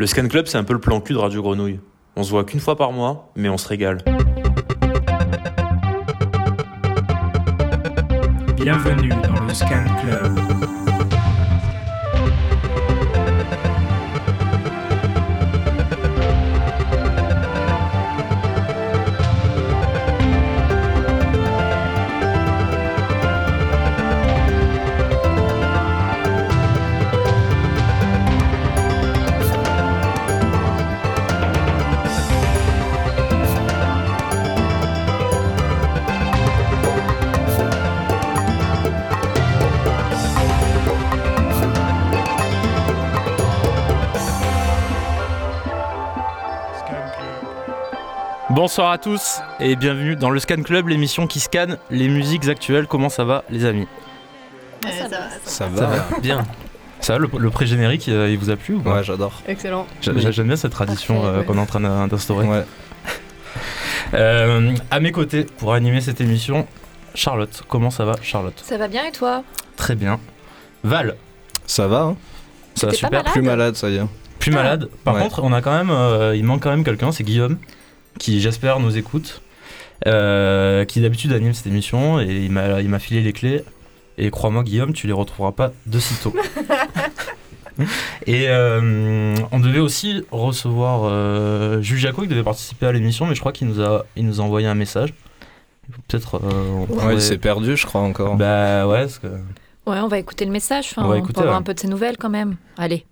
Le Scan Club, c'est un peu le plan cul de Radio Grenouille. On se voit qu'une fois par mois, mais on se régale. Bienvenue dans le Scan Club. Bonsoir à tous et bienvenue dans le Scan Club, l'émission qui scanne les musiques actuelles. Comment ça va les amis ça, va. Ça va. Bien. Ça va, le, le pré-générique, euh, il vous a plu ou pas Ouais, j'adore. Excellent. J'a- J'aime bien cette tradition euh, ouais. qu'on est en train d'in- d'instaurer. Ouais. Euh, à mes côtés, pour animer cette émission, Charlotte. Comment ça va, Charlotte? Ça va bien et toi? Très bien. Val, Ça va, hein? Ça va super. malade? Plus malade, ça y est. Plus Ah. malade. Par Ouais. contre, on a quand même, euh, il manque quand même quelqu'un, c'est Guillaume, qui j'espère nous écoute, euh, qui d'habitude anime cette émission et il m'a, il m'a filé les clés. Et crois-moi, Guillaume, tu les retrouveras pas de sitôt. et euh, on devait aussi recevoir euh, Jules Jaco qui devait participer à l'émission, mais je crois qu'il nous a, il nous a envoyé un message. Peut-être. euh, on Ouais, pourrait- il s'est perdu, je crois, encore. Bah ouais, parce que. Ouais, on va écouter le message. Enfin, On va écouter, pour avoir ouais. un peu de ses nouvelles quand même. Allez.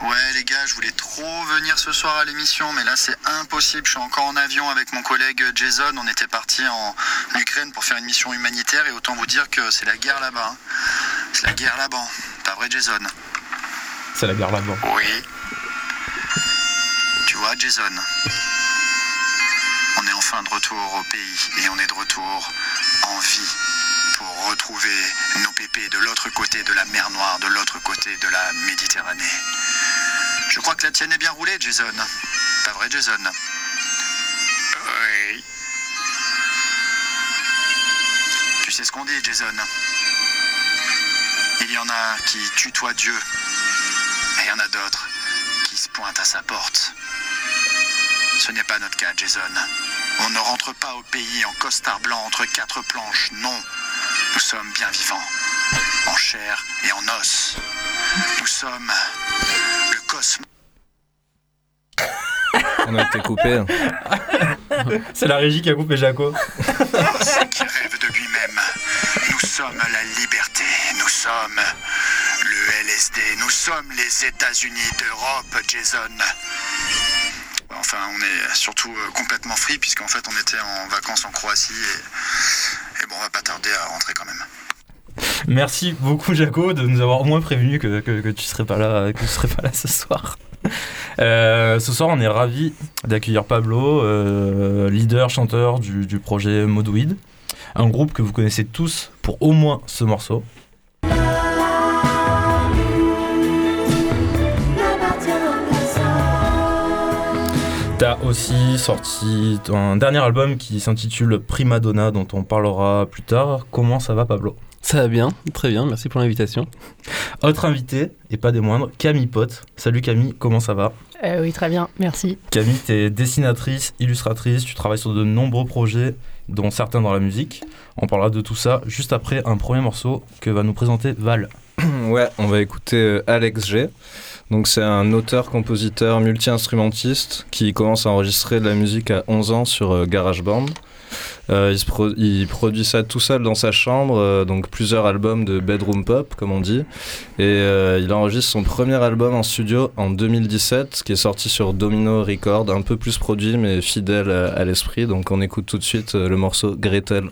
Ouais les gars, je voulais trop venir ce soir à l'émission, mais là c'est impossible. Je suis encore en avion avec mon collègue Jason. On était parti en Ukraine pour faire une mission humanitaire et autant vous dire que c'est la guerre là-bas. hein. C'est la guerre là-bas. Pas vrai Jason? C'est la guerre là-bas. Oui. Tu vois Jason On est enfin de retour au pays et on est de retour en vie pour retrouver nos pépés de l'autre côté de la mer Noire, de l'autre côté de la Méditerranée. Je crois que la tienne est bien roulée, Jason? Pas vrai, Jason Oui. Tu sais ce qu'on dit, Jason? Il y en a qui tutoient Dieu, et il y en a d'autres qui se pointent à sa porte. Ce n'est pas notre cas, Jason. On ne rentre pas au pays en costard blanc entre quatre planches, non. Nous sommes bien vivants, en chair et en os. Nous sommes cosmos On a été coupé. hein. C'est la régie qui a coupé Jaco. qui rêve de lui-même. Nous sommes la liberté, nous sommes le LSD, nous sommes les États-Unis d'Europe, Jason. Enfin, on est surtout euh, complètement free puisqu'en fait on était en vacances en Croatie et, et bon, on va pas tarder à rentrer quand même. Merci beaucoup Jaco de nous avoir au moins prévenu que, que, tu serais pas là, que tu serais pas là ce soir. Euh, ce soir, on est ravi d'accueillir Pablo, euh, leader chanteur du, du projet Modweed, un groupe que vous connaissez tous pour au moins ce morceau. T'as aussi sorti un dernier album qui s'intitule Prima Donna, dont on parlera plus tard. Comment ça va, Pablo? Ça va bien, très bien, merci pour l'invitation. Autre invité, et pas des moindres, Camille Pote. Salut Camille, comment ça va Euh, oui, très bien, merci. Camille, t'es dessinatrice, illustratrice, tu travailles sur de nombreux projets, dont certains dans la musique. On parlera de tout ça juste après un premier morceau que va nous présenter Val. Ouais, on va écouter euh, Alex G. Donc c'est un auteur-compositeur multi-instrumentiste qui commence à enregistrer de la musique à 11 ans sur euh, GarageBand. Euh, il, produit ça tout seul dans sa chambre, euh, donc plusieurs albums de bedroom pop comme on dit. Et euh, il enregistre son premier album en studio en 2017 qui est sorti sur Domino Record, un peu plus produit mais fidèle à, l'esprit. Donc on écoute tout de suite le morceau. Gretel,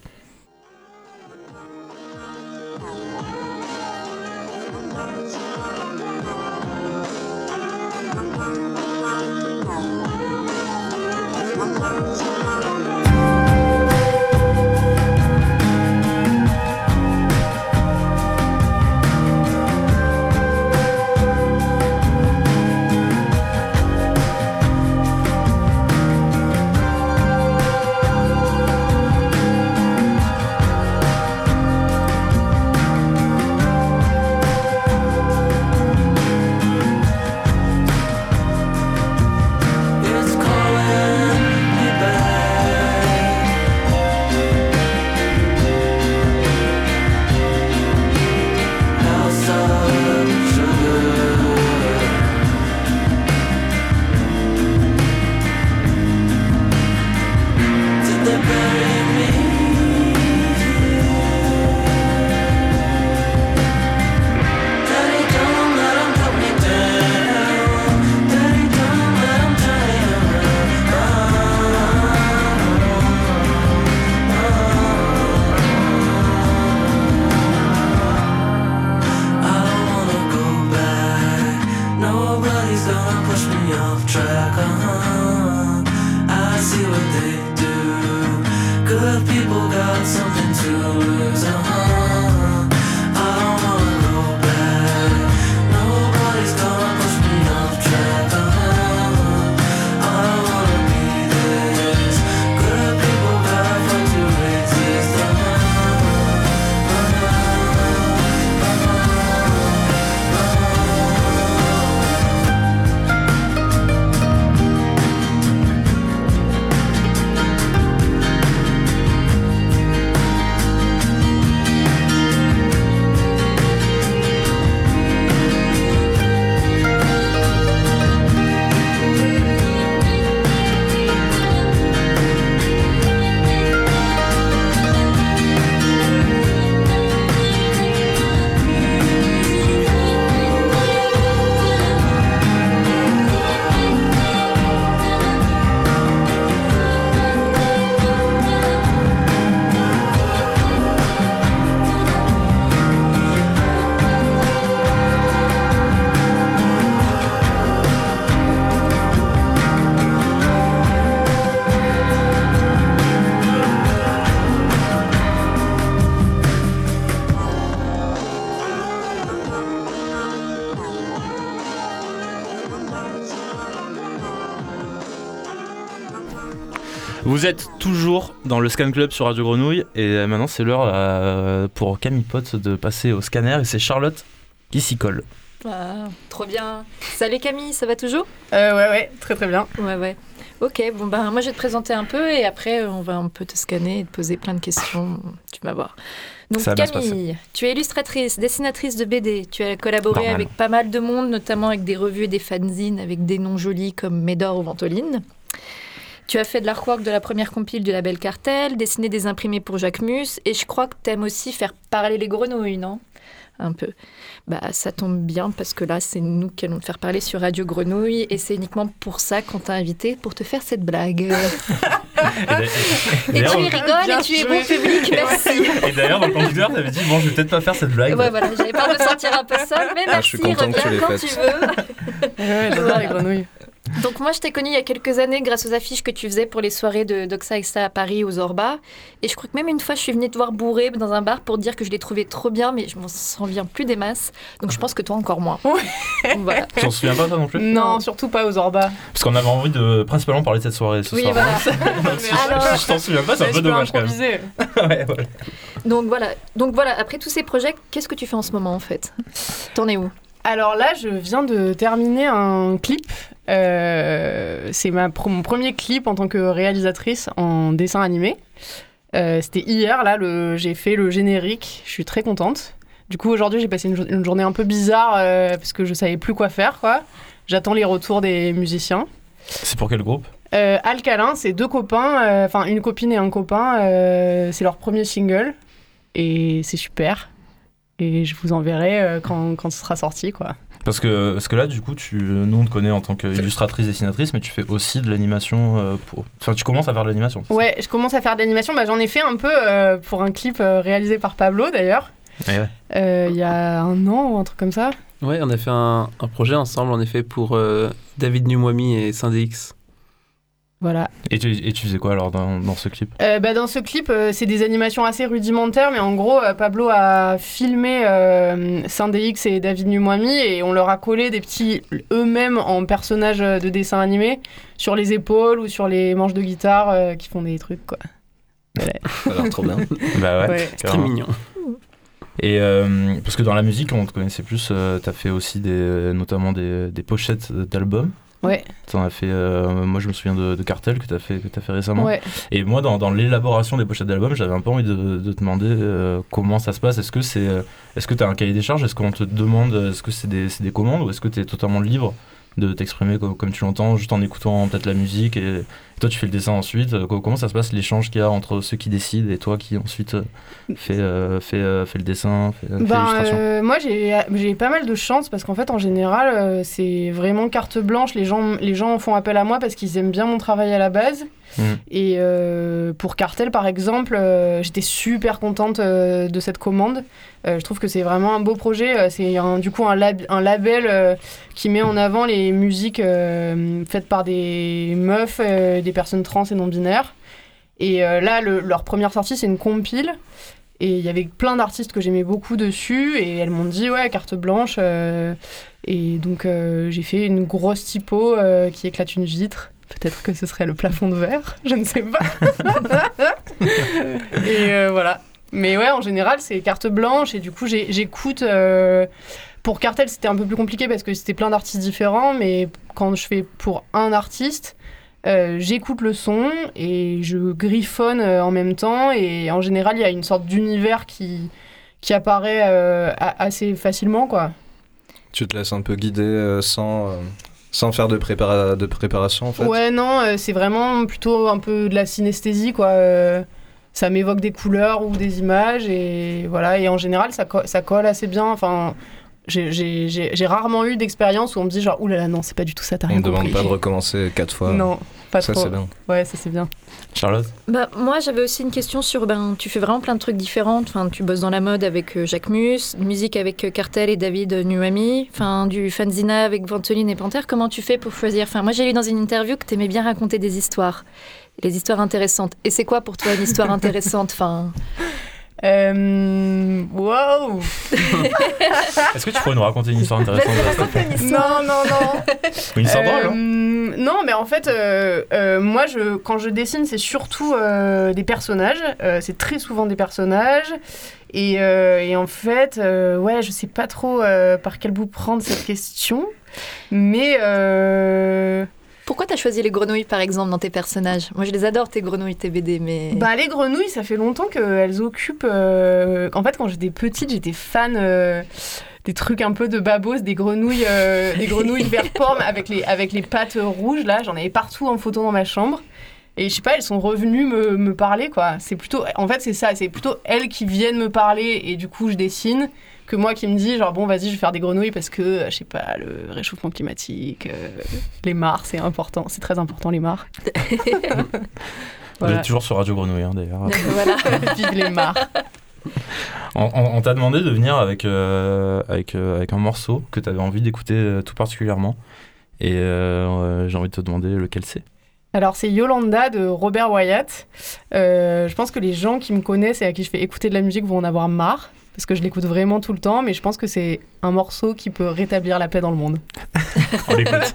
Vous êtes toujours dans le Scan Club sur Radio Grenouille et euh, maintenant c'est l'heure euh, pour Camille Pot de passer au scanner et c'est Charlotte qui s'y colle. Ah, trop bien. Salut Camille, ça va toujours? Euh, ouais, ouais, très très bien. Ouais, ouais. Ok, bon ben moi je vais te présenter un peu et après euh, on va un peu te scanner et te poser plein de questions. Tu vas voir. Donc Ça Camille, tu es illustratrice, dessinatrice de BD. Tu as collaboré Normal. avec pas mal de monde, notamment avec des revues et des fanzines avec des noms jolis comme Médor ou Ventoline. Tu as fait de l'artwork de la première compile du label Cartel, dessiné des imprimés pour Jacques Mus, et je crois que tu aimes aussi faire parler les grenouilles, non? Un peu. Bah, ça tombe bien parce que là, c'est nous qui allons te faire parler sur Radio Grenouille, et c'est uniquement pour ça qu'on t'a invité, pour te faire cette blague. Et et Et tu rigoles et tu es bon public, merci. et d'ailleurs, dans le conducteur, t'avais dit Bon, je vais peut-être pas faire cette blague. Ouais, voilà, j'avais peur de me sentir un peu seule, mais Ah, merci, je suis content que tu quand faite. tu veux. Ouais, j'adore les grenouilles. Donc moi, je t'ai connue il y a quelques années grâce aux affiches que tu faisais pour les soirées de Doxa Exa à Paris, aux Zorba. Et je crois que même une fois, je suis venue te voir bourré dans un bar pour dire que je l'ai trouvé trop bien, mais je m'en souviens plus des masses. Donc je pense que toi encore moins. Ouais. Donc voilà. Tu t'en souviens pas, toi non plus Non, surtout pas aux Orba. Parce qu'on avait envie de principalement parler de cette soirée ce Oui, soir. voilà. Donc, si, Alors- si je t'en souviens pas, c'est un peu dommage quand même. Ouais, ouais. Donc voilà. Donc voilà. Après tous ces projets, qu'est-ce que tu fais en ce moment en fait? T'en es où? Alors là, je viens de terminer un clip. Euh, c'est ma mon premier clip en tant que réalisatrice en dessin animé. Euh, C'était hier, là, j'ai fait le générique. Je suis très contente. Du coup, aujourd'hui, j'ai passé une, jour- une journée un peu bizarre euh, parce que je savais plus quoi faire, quoi. J'attends les retours des musiciens. C'est pour quel groupe? Alcalin, c'est deux copains, enfin une copine et un copain. c'est leur premier single et c'est super. Et je vous enverrai quand, quand ce sera sorti, quoi. Parce que, parce que là, du coup, tu, nous on te connaît en tant qu'illustratrice, dessinatrice, mais tu fais aussi de l'animation. euh, pour... Enfin, tu commences à faire de l'animation. Ouais, je commence à faire de l'animation. Bah, J'en ai fait un peu euh, pour un clip euh, réalisé par Pablo, d'ailleurs, ouais. il y a un an ou un truc comme ça. Ouais, on a fait un, un projet ensemble, en effet, pour euh, David Numwami et Syndix. Voilà. Et, tu, et tu faisais quoi alors dans, dans ce clip? Euh, bah, dans ce clip, euh, c'est des animations assez rudimentaires, mais en gros, euh, Pablo a filmé euh, et David Numwami et on leur a collé des petits eux-mêmes en personnages de dessin animé sur les épaules ou sur les manches de guitare euh, qui font des trucs, quoi. Ça a l'air trop bien. Bah ouais. Ouais. Très mignon. Et euh, parce que dans la musique, on te connaissait plus, euh, t'as fait aussi des, notamment des, des pochettes d'albums. Ouais. T'en as fait, euh, moi je me souviens de, de Cartel que t'as fait, que t'as fait récemment. Ouais. Et moi, dans, dans l'élaboration des pochettes d'albums, j'avais un peu envie de, de te demander euh, comment ça se passe. Est-ce que c'est, euh, est-ce que t'as un cahier des charges? Est-ce qu'on te demande, est-ce que c'est des, c'est des commandes ou est-ce que t'es totalement libre de t'exprimer comme, comme tu l'entends, juste en écoutant peut-être la musique et, et toi tu fais le dessin ensuite. Euh, co- Comment ça se passe l'échange qu'il y a entre ceux qui décident et toi qui ensuite euh, fait, euh, fait, euh, fait le dessin, fait, fait Ben, euh, moi, j'ai pas mal de chance parce qu'en fait, en général, euh, c'est vraiment carte blanche. Les gens, les gens font appel à moi parce qu'ils aiment bien mon travail à la base. Mhm. Et euh, pour Cartel, par exemple, euh, j'étais super contente euh, de cette commande. Euh, je trouve que c'est vraiment un beau projet. Euh, C'est du coup un, lab- un label euh, qui met en avant les musiques euh, faites par des meufs, euh, des personnes trans et non-binaires. Et euh, là, le- leur première sortie, c'est une compile. Et il y avait plein d'artistes que j'aimais beaucoup dessus. Et elles m'ont dit, ouais, carte blanche. euh, et donc, euh, j'ai fait une grosse typo qui éclate une vitre. Peut-être que ce serait le plafond de verre, je ne sais pas. et euh, voilà. Mais ouais, en général, c'est carte blanche. Et du coup, j'écoute. euh, Pour Cartel, c'était un peu plus compliqué parce que c'était plein d'artistes différents. Mais quand je fais pour un artiste, euh, j'écoute le son et je griffonne euh, en même temps. Et en général, il y a une sorte d'univers qui, qui apparaît euh, assez facilement, quoi. Tu te laisses un peu guider sans, sans faire de, prépara- de préparation en fait? Ouais, non, c'est vraiment plutôt un peu de la synesthésie, quoi. Ça m'évoque des couleurs ou des images, et voilà. Et en général, ça, co- ça colle assez bien. Enfin, j'ai- rarement eu d'expérience où on me dit genre, oulala, non, c'est pas du tout ça, t'as On rien ne demande compris. pas de recommencer quatre fois. Non, pas ça trop. c'est bien. Ouais, ça c'est bien. Charlotte Bah, moi, j'avais aussi une question sur. Ben, tu fais vraiment plein de trucs différents. Enfin, tu bosses dans la mode avec euh, Jacques Mus, musique avec euh, Cartel et David Nuami, enfin, du fanzina avec Ventoline et Panthère. Comment tu fais pour choisir? Enfin, moi, j'ai lu dans une interview que tu aimais bien raconter des histoires. Les histoires intéressantes. Et c'est quoi pour toi une histoire intéressante? Enfin, Euh, wow Est-ce que tu pourrais nous raconter une histoire intéressante te plaît Non, non, non Une histoire drôle, Euh, hein Non, mais en fait, euh, euh, moi, je, quand je dessine, c'est surtout euh, des personnages. Euh, c'est très souvent des personnages. Et, euh, et en fait, euh, ouais, je sais pas trop euh, par quel bout prendre cette question. Mais euh, pourquoi t'as choisi les grenouilles, par exemple, dans tes personnages? Moi, je les adore, tes grenouilles, tes BD, mais. bah, les grenouilles, ça fait longtemps qu'elles occupent. euh, En fait, quand j'étais petite, j'étais fan. euh, des trucs un peu de babos, des grenouilles, euh, des grenouilles vert pomme avec les, avec les pattes rouges, là, j'en avais partout en photo dans ma chambre. Et je sais pas, elles sont revenues me, me parler, quoi. C'est plutôt, en fait, c'est ça, c'est plutôt elles qui viennent me parler et du coup, je dessine, que moi qui me dis, genre, bon, vas-y, je vais faire des grenouilles parce que, euh, je sais pas, le réchauffement climatique, euh, les mares, c'est important, c'est très important, les mares. Vous voilà. êtes toujours sur Radio Grenouille, hein, d'ailleurs. voilà. Vive les mares. On, on- on t'a demandé de venir avec, euh, avec, euh, avec un morceau que tu avais envie d'écouter euh, tout particulièrement. Et j'ai envie de te demander lequel c'est. Alors, c'est Yolanda de Robert Wyatt. Euh, je pense que les gens qui me connaissent et à qui je fais écouter de la musique vont en avoir marre, parce que je l'écoute vraiment tout le temps, mais je pense que c'est un morceau qui peut rétablir la paix dans le monde. On l'écoute.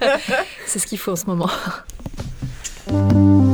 C'est ce qu'il faut en ce moment.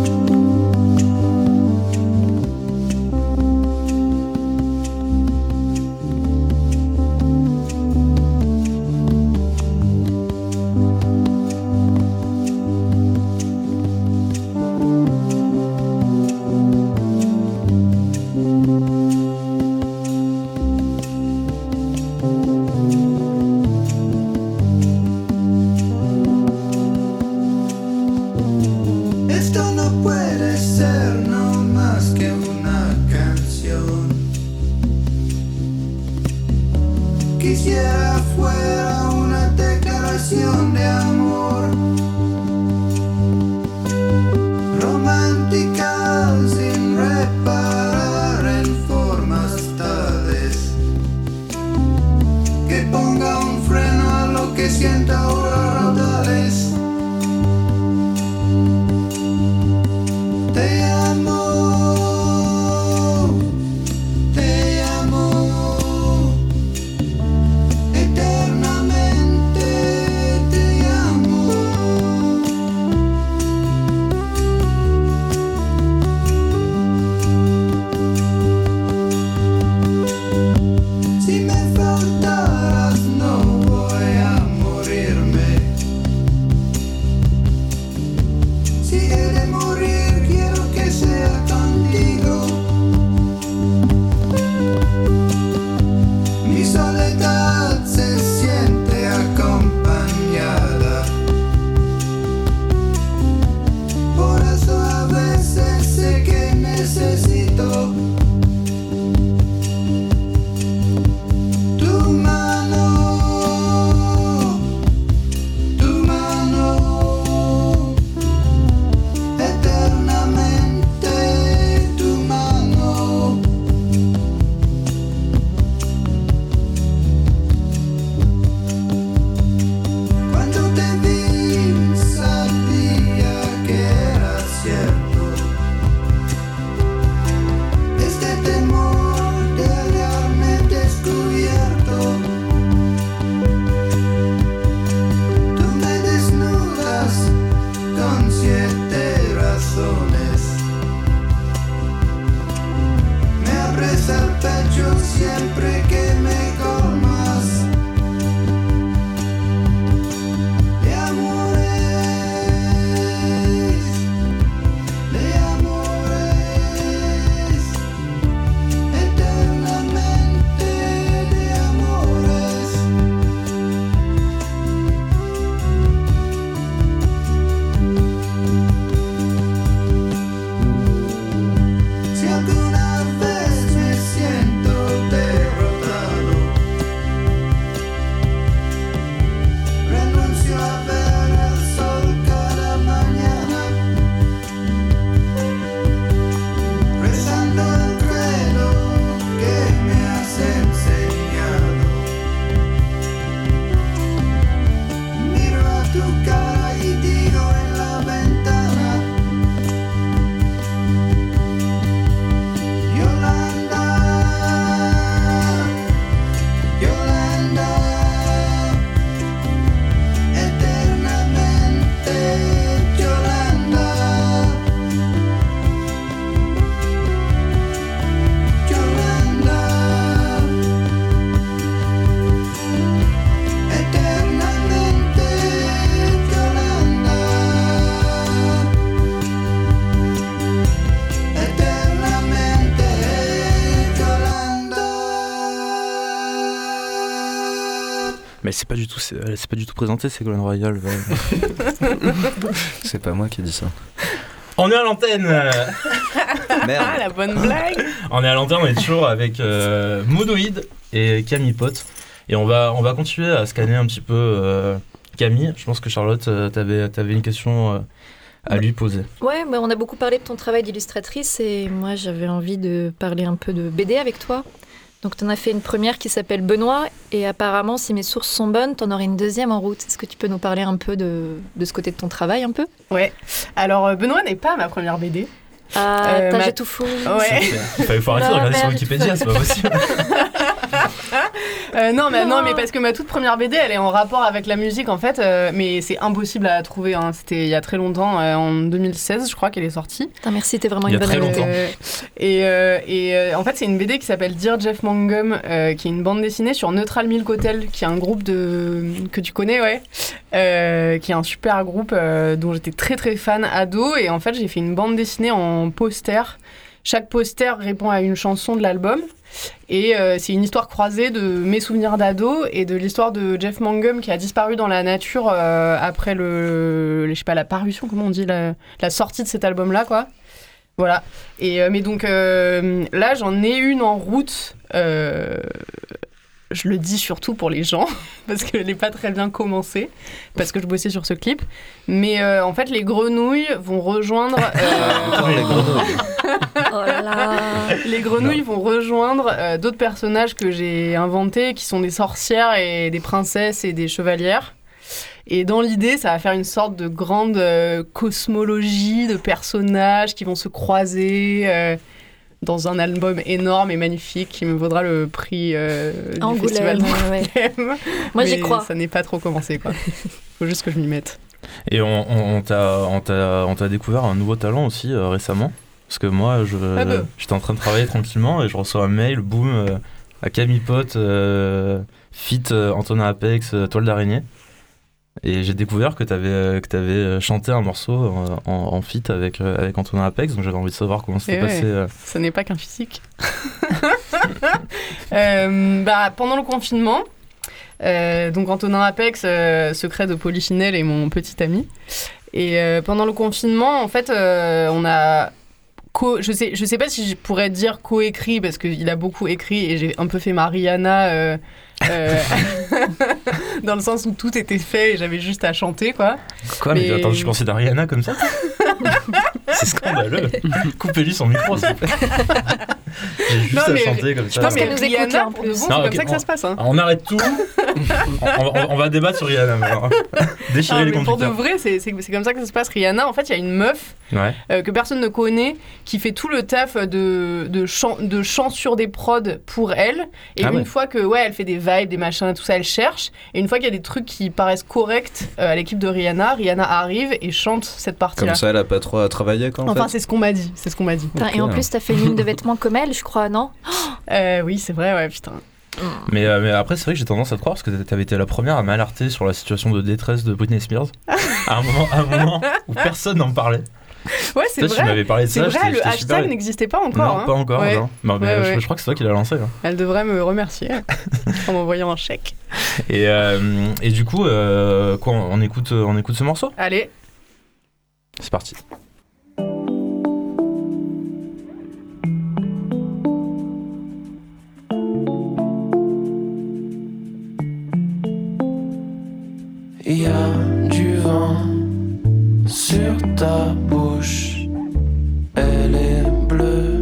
c'est pas du tout, c'est c'est pas du tout présenté, Ségolène Royal. ouais. C'est pas moi qui dis ça. on est à l'antenne. Ah, Merde. la bonne blague On est à l'antenne, on est toujours avec euh, Modoïd et Camille Pot. Et on va, on va continuer à scanner un petit peu euh, Camille. Je pense que Charlotte, euh, t'avais, avais une question euh, à lui poser. Ouais, bah, on a beaucoup parlé de ton travail d'illustratrice et moi j'avais envie de parler un peu de BD avec toi. Donc tu en as fait une première qui s'appelle Benoît et apparemment si mes sources sont bonnes, tu en aurais une deuxième en route. Est-ce que tu peux nous parler un peu de, de ce côté de ton travail un peu? Ouais. Alors, euh, Benoît n'est pas ma première BD. Ah, Euh, t'as ma- j'ai tout fou. Ouais. Il fallait faut arrêter de regarder sur. Wikipédia, c'est pas possible. Euh, non, mais, non, Non. mais parce que ma toute première BD, elle est en rapport avec la musique en fait, euh, mais c'est impossible à trouver. hein. C'était il y a très longtemps, euh, en 2016, je crois qu'elle est sortie. Putain, merci, t'es vraiment Il y une a bonne très amie. longtemps. Et euh, et euh, en fait, c'est une BD qui s'appelle Dear Jeff Mangum, euh, qui est une bande dessinée sur Neutral Milk Hotel, qui est un groupe de que tu connais, ouais, qui est un super groupe dont j'étais très très fan ado. Et en fait, j'ai fait une bande dessinée en poster. Chaque poster répond à une chanson de l'album. Et euh, c'est une histoire croisée de mes souvenirs d'ado et de l'histoire de Jeff Mangum qui a disparu dans la nature euh, après le, je sais pas, la parution, comment on dit, la sortie de cet album-là, quoi. Voilà. Et, euh, mais donc euh, là, j'en ai une en route. euh, je le dis surtout pour les gens, parce qu'elle n'est pas très bien commencée, parce que je bossais sur ce clip. Mais euh, en fait, les grenouilles vont rejoindre. euh, les grenouilles. Oh là là. les grenouilles vont rejoindre euh, d'autres personnages que j'ai inventés, qui sont des sorcières et des princesses et des chevalières. Et dans l'idée, ça va faire une sorte de grande euh, cosmologie de personnages qui vont se croiser euh, dans un album énorme et magnifique qui me vaudra le prix euh, du Angoulême, festival ouais, ouais. d'Angoulême. Moi, j'y crois. Ça n'est pas trop commencé, quoi. Faut juste que je m'y mette. Et on, on, on t'a, on, t'a, on t'a découvert un nouveau talent aussi euh, récemment. Parce que moi, je, Ah bah. j'étais en train de travailler tranquillement et je reçois un mail, boum, euh, à Camille Pot, euh, fit euh, Antonin Apex, euh, Toile d'araignée. Et j'ai découvert que tu avais, que t'avais chanté un morceau en, en, en feat avec, euh, avec Antonin Apex, donc j'avais envie de savoir comment c'était passé. ouais. euh. Ce n'est pas qu'un physique. Euh, bah, pendant le confinement, euh, donc Antonin Apex, euh, secret de Polychinelle, est mon petit ami. Et euh, pendant le confinement, en fait, euh, on a. Je sais, je sais pas si je pourrais dire coécrit parce qu'il a beaucoup écrit et j'ai un peu fait ma Rihanna euh, euh, dans le sens où tout était fait et j'avais juste à chanter quoi. Quoi, mais, Mais- attends, tu considères Rihanna comme ça C'est scandaleux. Coupez-lui son micro, s'il vous plaît. J'ai juste Non, à mais chanter comme ça. pense mais qu'elle nous écoute, Rihanna, là, pour de bon, c'est comme ça que on- ça se passe. Hein. On arrête tout. on, on- on va débattre sur Rihanna. Déchirer Non, les mais pour de vrai, c'est comme ça que ça se passe. Rihanna, en fait, il y a une meuf Ouais. euh, que personne ne connaît qui fait tout le taf de, de, chant, de chant sur des prods pour elle. Et Ah une ouais. fois que, ouais, elle fait des vibes, des machins, tout ça, elle cherche. Et une fois qu'il y a des trucs qui paraissent corrects euh, à l'équipe de Rihanna, Rihanna arrive et chante cette partie-là. Comme ça, elle a pas trop à travailler, quoi, en Enfin, c'est ce qu'on m'a dit. C'est ce qu'on m'a dit. Putain, Et en plus, t'as fait une ligne de vêtements comme elle, je crois, non Euh, oui, c'est vrai, ouais, putain. Mais, euh, mais après, c'est vrai que j'ai tendance à te croire parce que t'avais été la première à m'alerter sur la situation de détresse de Britney Spears. à, un moment, à un moment où personne n'en parlait. Ouais, c'est Toi, tu vrai. m'avais parlé de C'est ça. vrai, le hashtag super- n'existait pas encore. Non, hein. pas encore. Ouais. non. Non, mais Ouais, je, ouais. je crois que c'est toi qui l'as lancé. hein. Elle devrait me remercier en m'envoyant un chèque. Et, euh, et du coup, euh, quoi, on écoute, on écoute ce morceau? Allez, C'est parti. Il y a du vent sur ta bouche. Elle est bleue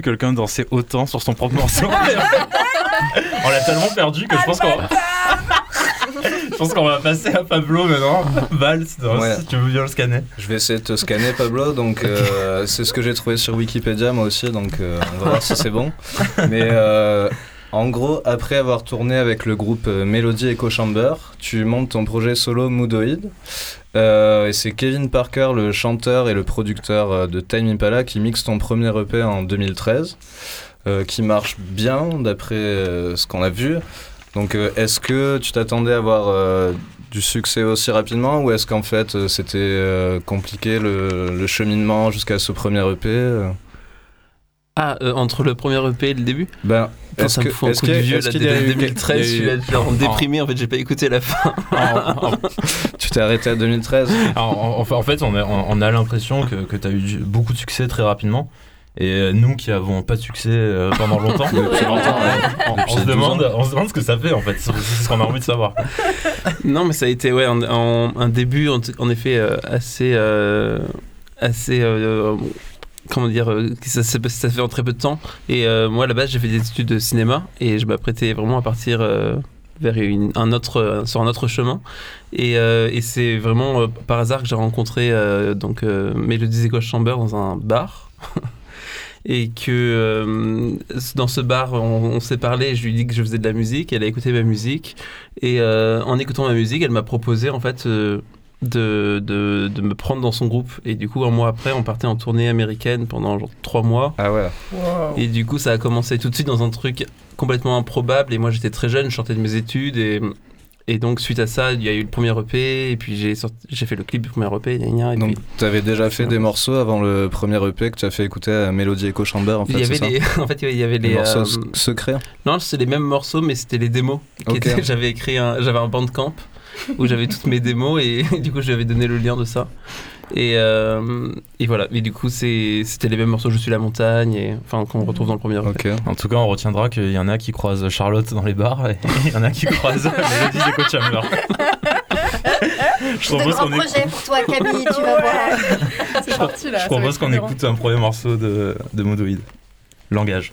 vu quelqu'un danser autant sur son propre morceau. On l'a tellement perdu que je pense qu'on je pense qu'on va passer à Pablo maintenant. Val, si Ouais. si tu veux bien le scanner. Je vais essayer de te scanner, Pablo. Donc, euh, c'est ce que j'ai trouvé sur Wikipédia, moi aussi. Donc, euh, on va voir si c'est bon. Mais euh, en gros, après avoir tourné avec le groupe Melody Echo Chamber, tu montes ton projet solo Moodoid. Euh, c'est Kevin Parker, le chanteur et le producteur euh, de Time Impala, qui mixe ton premier EP en 2013, euh, qui marche bien d'après ce qu'on a vu. Donc, est-ce que tu t'attendais à avoir du succès aussi rapidement ou est-ce qu'en fait c'était compliqué le, le cheminement jusqu'à ce premier EP Ah, euh, entre le premier EP et le début Ben, est-ce ça me que- fout un coup de vieux là, qu'il y a dès eu- 2013, il je suis eu- là, genre déprimé, en fait, j'ai pas écouté la fin. En, en- Tu t'es arrêté à 2013 en- en- en fait, on a, on a l'impression que, que tu as eu beaucoup de succès très rapidement. Et euh, nous qui avons pas de succès euh, pendant longtemps, Depuis longtemps, ouais. on, se 12 demande, ans. on se demande ce que ça fait en fait. C'est ce qu'on a envie de savoir. Non, mais ça a été ouais, un, un- un début en, en effet euh, assez. euh, assez euh, comment dire euh, ça, ça fait en très peu de temps. Et euh, moi, à la base, j'ai fait des études de cinéma et je m'apprêtais vraiment à partir euh, vers un autre, sur un autre chemin. Et, c'est vraiment par hasard que j'ai rencontré euh, donc Melody Echo Chamber dans un bar. Et que dans ce bar, on, on s'est parlé. Je lui ai dit que je faisais de la musique. Elle a écouté ma musique. Et en écoutant ma musique, elle m'a proposé en fait de, de, de me prendre dans son groupe. Et du coup, un mois après, on partait en tournée américaine pendant genre trois mois. Ah ouais. Et du coup, ça a commencé tout de suite dans un truc complètement improbable. Et moi, j'étais très jeune, je sortais de mes études. Et, et donc, suite à ça, il y a eu le premier EP. Et puis, j'ai sorti- j'ai fait le clip du premier EP. et Donc, tu avais déjà fait des morceaux avant le premier EP que tu as fait écouter à Melody Echo Chamber, en fait, il y avait c'est ça les, en fait, il y avait Des les morceaux euh, secrets Non, c'est les mêmes morceaux, mais c'était les démos. qui Ok. étaient- J'avais écrit un, j'avais un bandcamp où j'avais toutes mes démos et du coup, je lui avais donné le lien de ça. Et, euh, et voilà. Et du coup, c'était les mêmes morceaux. Je suis la montagne et enfin qu'on retrouve dans le premier. En tout cas, on retiendra qu'il y en a qui croisent Charlotte dans les bars et il y en a qui croisent Melody Echo Chamber. Je De propose qu'on écoute, pour toi, Camille, tu vas voir. C'est parti là. je propose qu'on écoute un premier morceau de, de Modoïd. Langage. Langage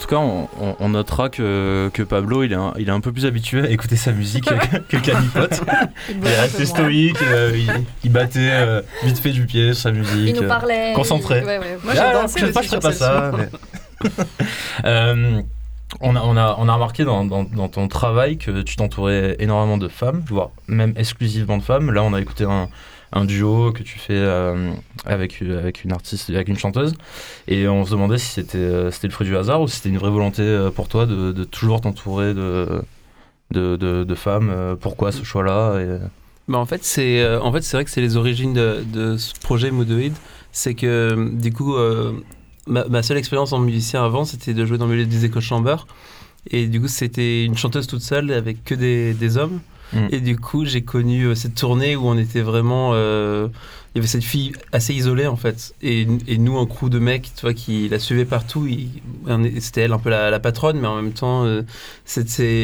tout cas, on, on- on notera que, que Pablo, il est, un, il est un peu plus habitué à écouter sa musique que, que Calipote. Il est resté moins. stoïque, euh, il, il battait euh, vite fait du pied sur sa musique. Il nous euh, parlait. concentré. il- ouais, ouais. Moi, j'ai Ah, dansé je sais pas, je ferais sur pas ça. mais- Euh, on, a, on, a, on a remarqué dans, dans, dans ton travail que tu t'entourais énormément de femmes, voire même exclusivement de femmes. Là, on a écouté un, un duo que tu fais euh, avec, avec une artiste, avec une chanteuse. Et on se demandait si c'était euh, c'était le fruit du hasard ou si c'était une vraie volonté euh, pour toi de, toujours t'entourer de, de, de, femmes. Euh, Pourquoi ce choix-là et... Bah en fait, c'est euh, en fait, c'est vrai que c'est les origines de, de ce projet Moodoid. C'est que euh, du coup, euh, ma, seule expérience en musicien avant, c'était de jouer dans le milieu des éco chambers. Et du coup, c'était une chanteuse toute seule avec que des hommes. Mm. Et du coup, j'ai connu euh, cette tournée où on était vraiment. euh, il y avait cette fille assez isolée en fait. Et, et nous, un crew de mecs, tu vois, qui la suivaient partout. C'était elle un peu la, la patronne, mais en même temps, euh,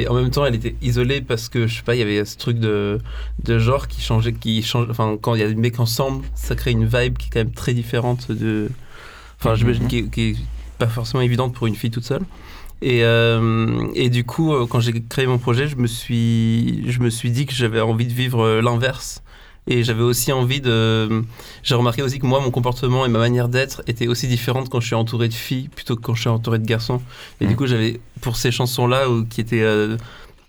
en même temps, elle était isolée parce que je sais pas, il y avait ce truc de, de genre qui changeait, qui change. Enfin, quand il y a des mecs ensemble, ça crée une vibe qui est quand même très différente de. Enfin, j'imagine Mhm. qui, qui est pas forcément évidente pour une fille toute seule. Et, euh, et du coup, euh, quand j'ai créé mon projet, je me suis, je me suis dit que j'avais envie de vivre euh, l'inverse. Et j'avais aussi envie de. J'ai remarqué aussi que moi, mon comportement et ma manière d'être étaient aussi différentes quand je suis entouré de filles plutôt que quand je suis entouré de garçons. Et du coup, j'avais, pour ces chansons-là, qui étaient euh,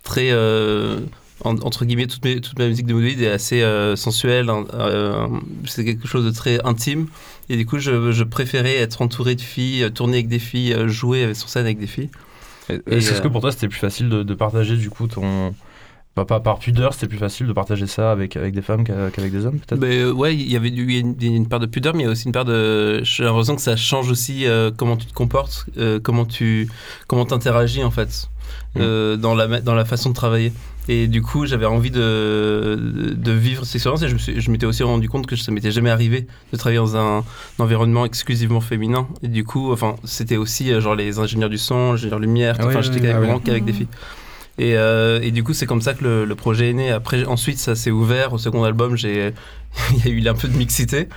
très. euh, en- entre guillemets, toute, mes- toute ma musique de Moodwid est assez euh, sensuelle. hein, euh, c'est quelque chose de très intime. Et du coup, je, je préférais être entouré de filles, euh, tourner avec des filles, jouer sur scène avec des filles. Est-ce euh, que pour toi c'était plus facile de, de partager du coup ton. Pas, pas par pudeur, c'était plus facile de partager ça avec, avec des femmes qu'a- qu'avec des hommes peut-être? Ben, ouais, il y avait y a une, une part de pudeur, mais il y a aussi une part de. J'ai l'impression que ça change aussi comment tu te comportes, comment tu comment t'interagis en fait, Mm. euh, dans, la, dans la façon de travailler. Et du coup, j'avais envie de, de, vivre cette expérience et je me suis- je m'étais aussi rendu compte que ça m'était jamais arrivé de travailler dans un, environnement exclusivement féminin. Et du coup, enfin, c'était aussi euh, genre les ingénieurs du son, ingénieurs lumière, Ah enfin, oui, j'étais oui, ah oui. qu'avec des filles. Et, euh, et du coup, c'est comme ça que le, le projet est né. Après, ensuite, ça s'est ouvert. Au second album, j'ai, il y a eu un peu de mixité.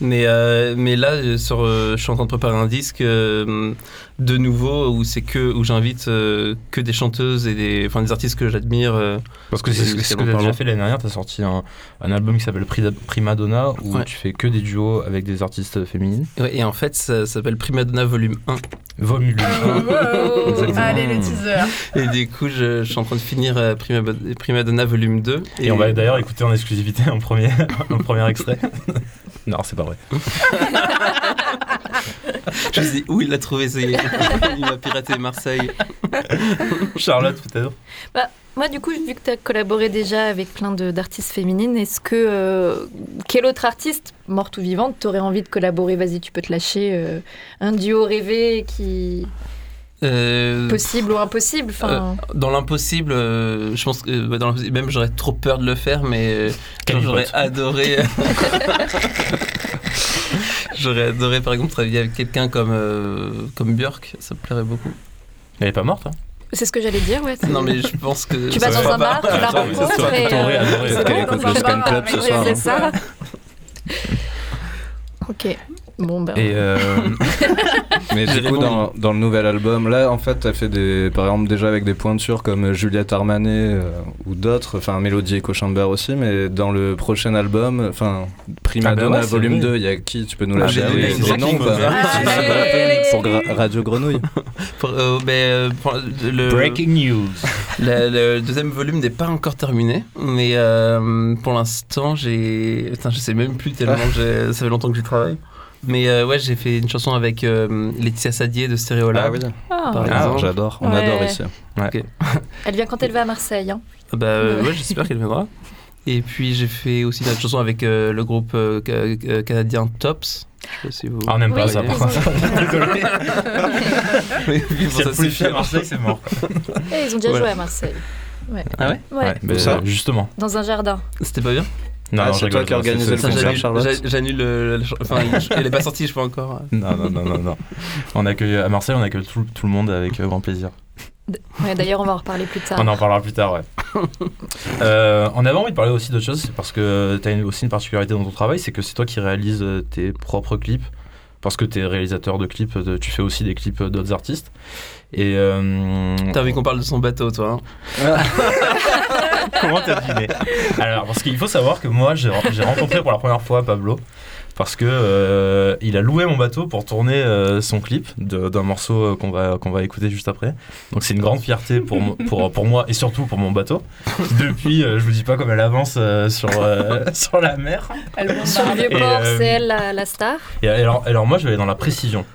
Mais, euh, mais là, euh, sur, euh, je suis en train de préparer un disque euh, de nouveau où c'est que où j'invite euh, que des chanteuses et des, enfin, des artistes que j'admire. euh. Parce que c'est ce, que tu as déjà fait l'année dernière, tu as sorti un, un album qui s'appelle Pri- Prima Donna où Ouais. tu fais que des duos avec des artistes féminines. Ouais, et en fait, ça s'appelle Prima Donna Volume 1. Volume Wow. Exactement. Allez, le teaser. Et du coup, je, je suis en train de finir euh, Prima, Prima Donna Volume 2. Et on va d'ailleurs écouter en exclusivité un premier, premier extrait. non, c'est pas vrai. Je me suis dit, où il l'a trouvé c'est- Il m'a piraté Marseille. Charlotte peut-être Moi, du coup, vu que tu as collaboré déjà avec plein de- d'artistes féminines, est-ce que. euh, quel autre artiste, morte ou vivante, t'aurais envie de collaborer? Vas-y, tu peux te lâcher. euh, un duo rêvé qui. Euh, possible ou impossible enfin, Dans l'impossible, euh, je pense que euh, dans même j'aurais trop peur de le faire, mais euh, j'aurais adoré. j'aurais adoré par exemple travailler avec quelqu'un comme euh, comme Björk, ça me plairait beaucoup. Elle est pas morte hein C'est ce que j'allais dire, ouais. Non mais je pense que Tu vas dans un bar, tu la rencontres et. euh, adoré. c'est bon, écoute dans le un Scan bar, Club ce ouais, soir, C'est ça. Ok. Bon, ben. Et euh, Mais du coup, dans, dans le nouvel album, là, en fait, t'as fait des, par exemple, déjà avec des pointures comme euh, Juliette Armanet euh, ou d'autres, enfin, Mélodie Echo Chamber aussi, mais dans le prochain album, enfin, Prima Ah bah Donna ouais, Volume vrai. 2, il y a qui Tu peux nous Ah, lâcher c'est des ça noms rire. Allez Pour Gra- Radio Grenouille. Pour, euh, mais, pour le- Breaking news. Le, le deuxième volume n'est pas encore terminé, mais euh, pour l'instant, j'ai. Putain, je sais même plus tellement, j'ai- ça fait longtemps que j'y travaille. Mais euh, ouais, j'ai fait une chanson avec euh, Laetitia Sadier de Stéréolab. Ah oui, Ah. Par Ah, exemple. j'adore, on Ouais. adore ici. Elle vient quand elle va à Marseille. hein. Bah euh, Ouais. ouais, j'espère qu'elle viendra. Et puis j'ai fait aussi une autre chanson avec euh, le groupe ca- canadien Tops. Je sais pas si vous. Ah, on n'aime pas ça. ils par ont- contre. Désolé. Oui, oui, bon, Si ça, à. Marseille, c'est mort. Eh, ils ont déjà Voilà. joué à Marseille. Ah ouais Ouais, mais ça justement. dans un jardin. C'était pas bien? Non, Ah, non, c'est toi qui as organisé le concert, j'annule- Charlotte j'a- J'annule Enfin, il- elle est pas sortie, je peux encore. Non, non, non, non, non. On accueille, à Marseille, on accueille tout, tout le monde avec euh, grand plaisir. Ouais, D'ailleurs, on va en reparler plus tard. On en parlera plus tard, ouais. Euh, on avait envie de parler aussi d'autre chose, c'est parce que tu as aussi une particularité dans ton travail, c'est que c'est toi qui réalises euh, tes propres clips, parce que tu es réalisateur de clips, de- tu fais aussi des clips d'autres artistes. Et euh, T'as envie qu'on parle de son bateau, toi hein comment t'as deviné? Alors, parce qu'il faut savoir que moi, j'ai j'ai rencontré pour la première fois Pablo, parce que euh, il a loué mon bateau pour tourner euh, son clip de- d'un morceau euh, qu'on va, qu'on va écouter juste après. Donc c'est une grande fierté pour, pour, pour moi et surtout pour mon bateau. Depuis, euh, je vous dis pas comme elle avance euh, sur, euh, sur la mer. Sur le vieux port, euh, c'est elle la, la star. Et alors, alors moi, je vais aller dans la précision.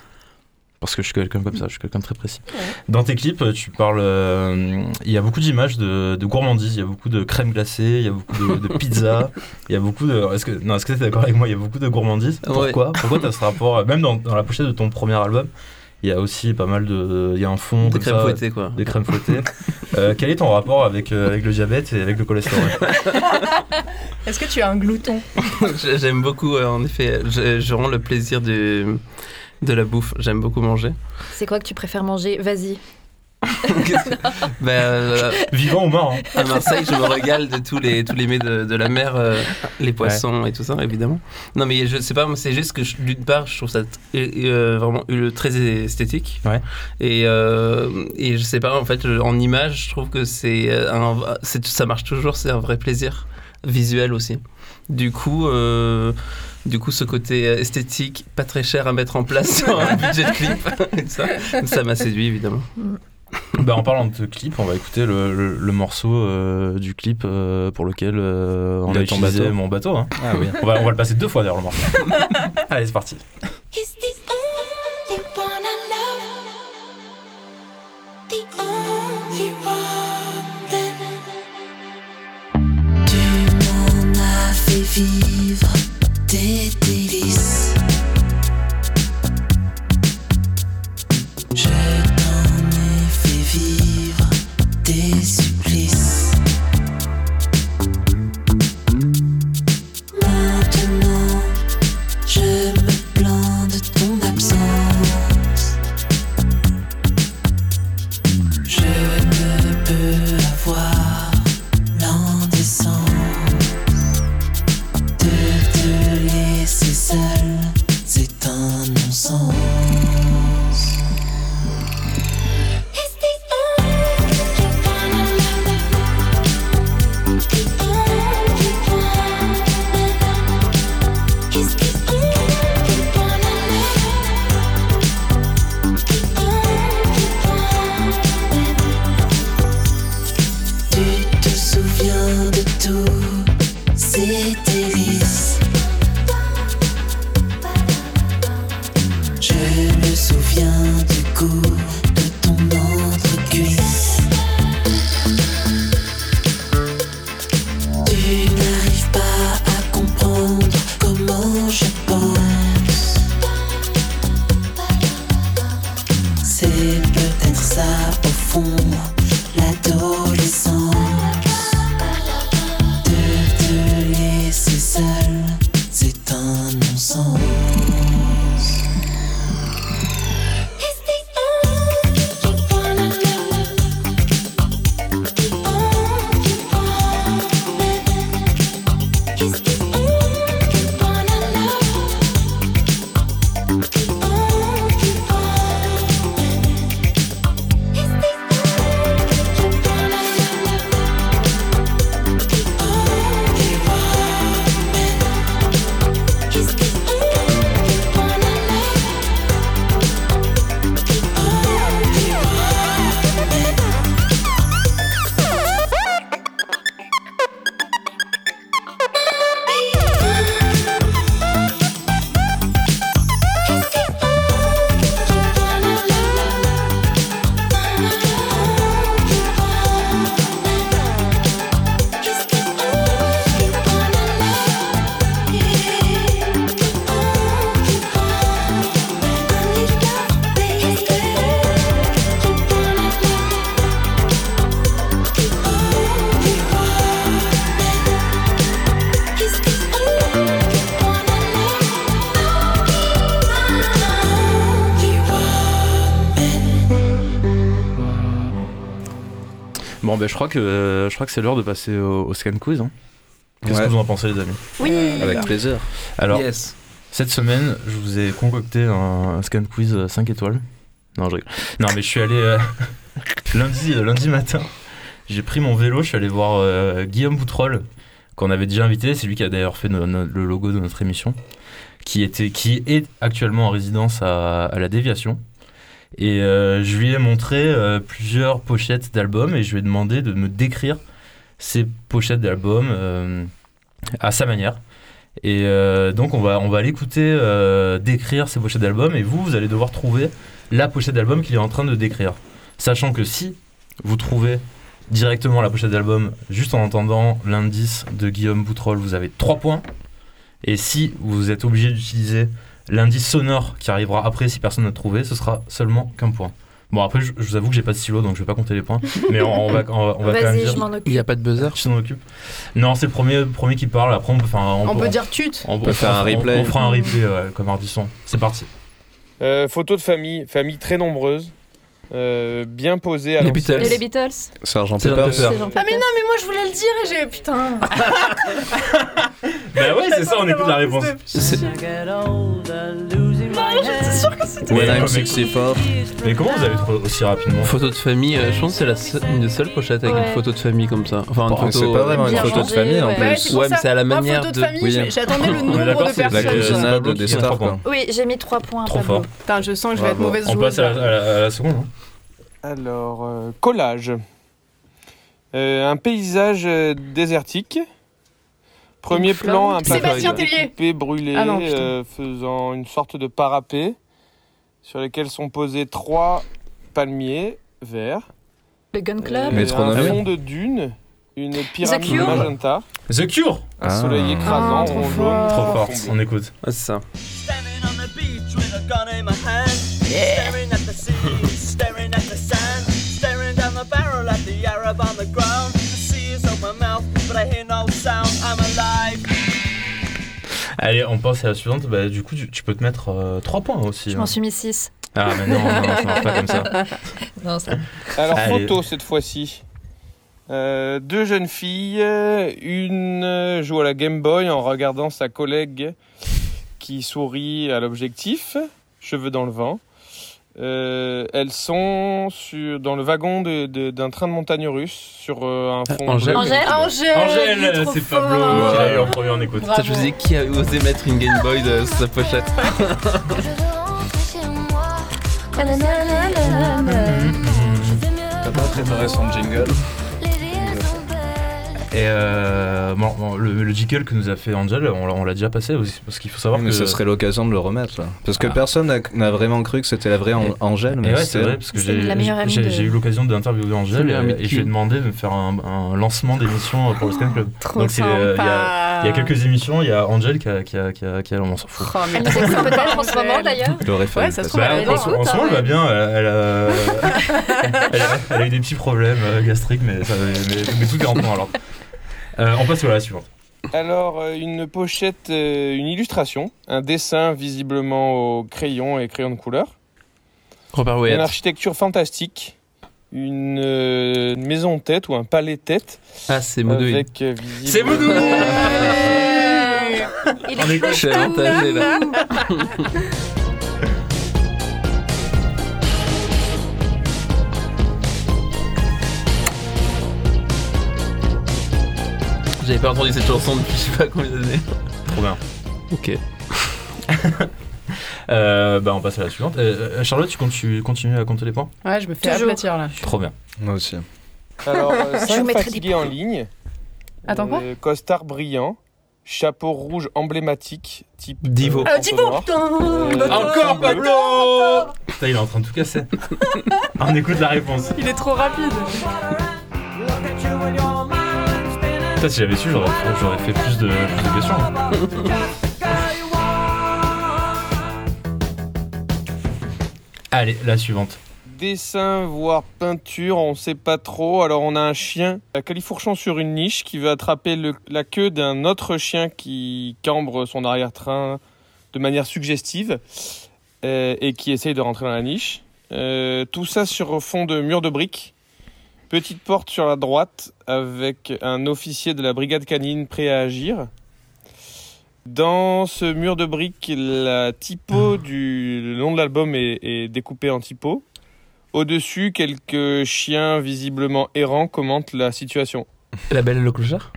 Parce que je suis quelqu'un comme ça, je suis quelqu'un de très précis. Dans tes clips, tu parles. euh, Il y a beaucoup d'images de, de gourmandise, il y a beaucoup de crème glacée, il y a beaucoup de, de pizza, il y a beaucoup de. Est-ce que non, est-ce que tu es d'accord avec moi Il y a beaucoup de gourmandise. Ouais. Pourquoi? Pourquoi tu as ce rapport euh, Même dans, dans la pochette de ton premier album, il y a aussi pas mal de. Il y a un fond. Des crèmes ça, fouettées, quoi. Des crèmes fouettées. Euh, quel est ton rapport avec, euh, avec le diabète et avec le cholestérol? Est-ce que tu as un glouton? J'ai- J'aime beaucoup, euh, en effet, je, je rends le plaisir du, de la bouffe. J'aime beaucoup manger. C'est quoi que tu préfères manger? Vas-y. Ben, euh, Vivant ou mort hein à Marseille, je me régale de tous les, tous les mets de, de la mer, euh, les poissons et tout ça, évidemment. Non, mais je sais pas, c'est juste que d'une part, je trouve ça euh, vraiment euh, très esthétique. Ouais. Et, euh, et je sais pas, en fait, en image, je trouve que c'est ça marche toujours, c'est un vrai plaisir visuel aussi. Du coup, euh, du coup, ce côté euh, esthétique, pas très cher à mettre en place sur un budget de clip, ça, ça m'a séduit évidemment. Bah, en parlant de clip, on va écouter le, le- le morceau euh, du clip euh, pour lequel euh, on a utilisé bateau. mon bateau. hein. Ah oui. On, va, on va le passer deux fois d'ailleurs le morceau. Allez, c'est parti. Ben je crois que, euh, je crois que c'est l'heure de passer au, au scan quiz. hein. Qu'est-ce Ouais. que vous en pensez, les amis Oui. Avec plaisir. Alors, yes. cette semaine, je vous ai concocté un, scan quiz 5 étoiles. Non, je rigole. Non, mais je suis allé euh, lundi, euh, lundi matin. J'ai pris mon vélo, je suis allé voir euh, Guillaume Boutroll, qu'on avait déjà invité. C'est lui qui a d'ailleurs fait no- no- le logo de notre émission, qui, était, qui est actuellement en résidence à, à la Déviation. Et euh, je lui ai montré euh, plusieurs pochettes d'albums et je lui ai demandé de me décrire ces pochettes d'albums euh, à sa manière. Et donc on va, on va l'écouter décrire ces pochettes d'albums et vous, vous allez devoir trouver la pochette d'album qu'il est en train de décrire. Sachant que si vous trouvez directement la pochette d'album juste en entendant l'indice de Guillaume Boutroll, vous avez 3 points. Et si vous êtes obligé d'utiliser l'indice sonore qui arrivera après si personne n'a trouvé, ce sera seulement qu'un point. Bon après je, je vous avoue que j'ai pas de stylo donc je vais pas compter les points, mais on, on va, on on va quand même Vas-y, dire. je m'en Il n'y a pas de buzzer? Qui s'en occupe Non, c'est le premier, premier qui parle. Après, on peut, enfin, On peut dire tut. on, peut faire un on- replay. On, fera un replay ouais, comme Ardisson. C'est parti. Euh, photo de famille, famille très nombreuse, euh, bien posée à Les l'ancienne. Et les Beatles Sergent Sergent Pepper. Pepper. Jean Ah mais non, mais moi je voulais le dire et j'ai... Putain Bah ouais, c'est ça, on écoute la réponse. C'est- When I'm Mais- 64. Mais comment vous avez trouvé aussi rapidement Photo de famille, euh, je pense que c'est la seule- une des seules pochettes avec Ouais. une photo de famille comme ça. Enfin, une Bon, photo. c'est pas vraiment une bien photo de famille en ouais. Ouais, plus. c'est pour Ouais, mais ça. c'est à la Moi, manière photo de de- famille, Oui. j'ai- j'attendais le nombre d'accord, de c'est la personnes. cuisine. des stars trois quoi. Oui, j'ai mis 3 points. Trop Pablo. fort. Putain, je sens que je vais être Bravo. mauvaise On joueuse. passe à la, là. à la- à la seconde. hein. Alors, euh, collage. Euh, un paysage euh, désertique. Premier Une plan, un. Sébastien pavillon Tellier. découpé, brûlé, Ah non, euh, faisant une sorte de parapet sur lesquels sont posés trois palmiers verts. Le Gun Euh, Club. Métronomie. un fond de dune, une pyramide Cure. magenta, The Cure un soleil écrasant, Ah, trop rond fort. Trop fort, on écoute. Ah, c'est ça. Standing on the beach with a gun in my hand. Staring at the sea, staring at the sand. Staring down the barrel at the Arab on the ground. The sea is open mouth, but I hear no sound. I'm alive. Allez, on passe à la suivante. Bah, du coup, tu, tu peux te mettre 3 points aussi. Je hein. m'en suis mis 6. Ah, mais non, non, ça marche pas comme ça. Non, ça. Alors, Allez. photo cette fois-ci. Euh, deux jeunes filles, une euh, joue à la Game Boy en regardant sa collègue qui sourit à l'objectif, cheveux dans le vent. Euh, elles sont sur, dans le wagon de- de- d'un train de montagne russe sur euh, un fond Angèle. bleu. Angèle Ah, Angèle, c'est fort. Pablo qui l'a eu en premier, on écoute. Ça, je vous disais qui a osé mettre une Game Boy de sa pochette. T'as pas préparé son jingle? Et euh, bon, bon, le, le jingle que nous a fait Angel, on, l'a- on l'a déjà passé aussi, parce qu'il faut savoir Mais que. ce serait l'occasion de le remettre là. Parce que Ah. personne n'a- n'a vraiment cru que c'était la vraie An- Angèle. Et Mais ouais, c'est c'était- vrai, parce que C'est j'ai la meilleure amie j'ai- de- j'ai eu l'occasion d'interviewer Angèle et, et je lui ai demandé de me faire un, un lancement d'émission pour le Scan Club. Trop Donc c'est, euh, il y a- sympa. Il y a quelques émissions, il y a Angèle qui a, qui a, qui a, qui a- on s'en fout. Oh, mais Elle nous écoute peut-être en ce moment d'ailleurs. Il aurait fallu Ouais, ça se trouve, Bah, elle en, ce- en écoute, ce moment, elle va bien. Elle, elle a, elle, a, elle a eu des petits problèmes euh, gastriques, mais, ça- mais, mais tout est en point alors. Euh, on passe à la suivante. Alors, euh, une pochette, euh, une illustration, un dessin visiblement au crayon et crayon de couleur. Robert Une Wyatt. architecture fantastique, une euh, maison tête ou un palais tête Ah, c'est euh, C'est Moudou Il On est avantagé là. J'avais pas entendu cette chanson depuis je sais pas combien d'années. Trop bien. Ok. Euh, bah, on passe à la suivante. Euh, euh, Charlotte, tu continues, continues à compter les points? Ouais, je me fais Toujours. aplatir là. Trop bien. Moi aussi. Alors, euh, Je cinq mettrai des fatigués en ligne. Attends, quoi? Euh, Costard brillant, chapeau rouge emblématique, type Divo. euh, Thibaut, entonnoir. putain Euh, Encore bleu. Pablo Putain, il est en train de tout casser. on écoute la réponse. Il est trop rapide. Si j'avais su, j'aurais fait plus de, questions. Allez, la suivante. Dessin, voire peinture, on sait pas trop. Alors on a un chien à califourchon sur une niche qui veut attraper la queue d'un autre chien qui cambre son arrière-train de manière suggestive euh, et qui essaye de rentrer dans la niche. Euh, tout ça sur fond de mur de briques Petite porte sur la droite avec un officier de la brigade canine prêt à agir. Dans ce mur de briques, la typo du le nom de l'album est, est découpée en typo. Au-dessus, quelques chiens visiblement errants commentent la situation. La belle et le clochard?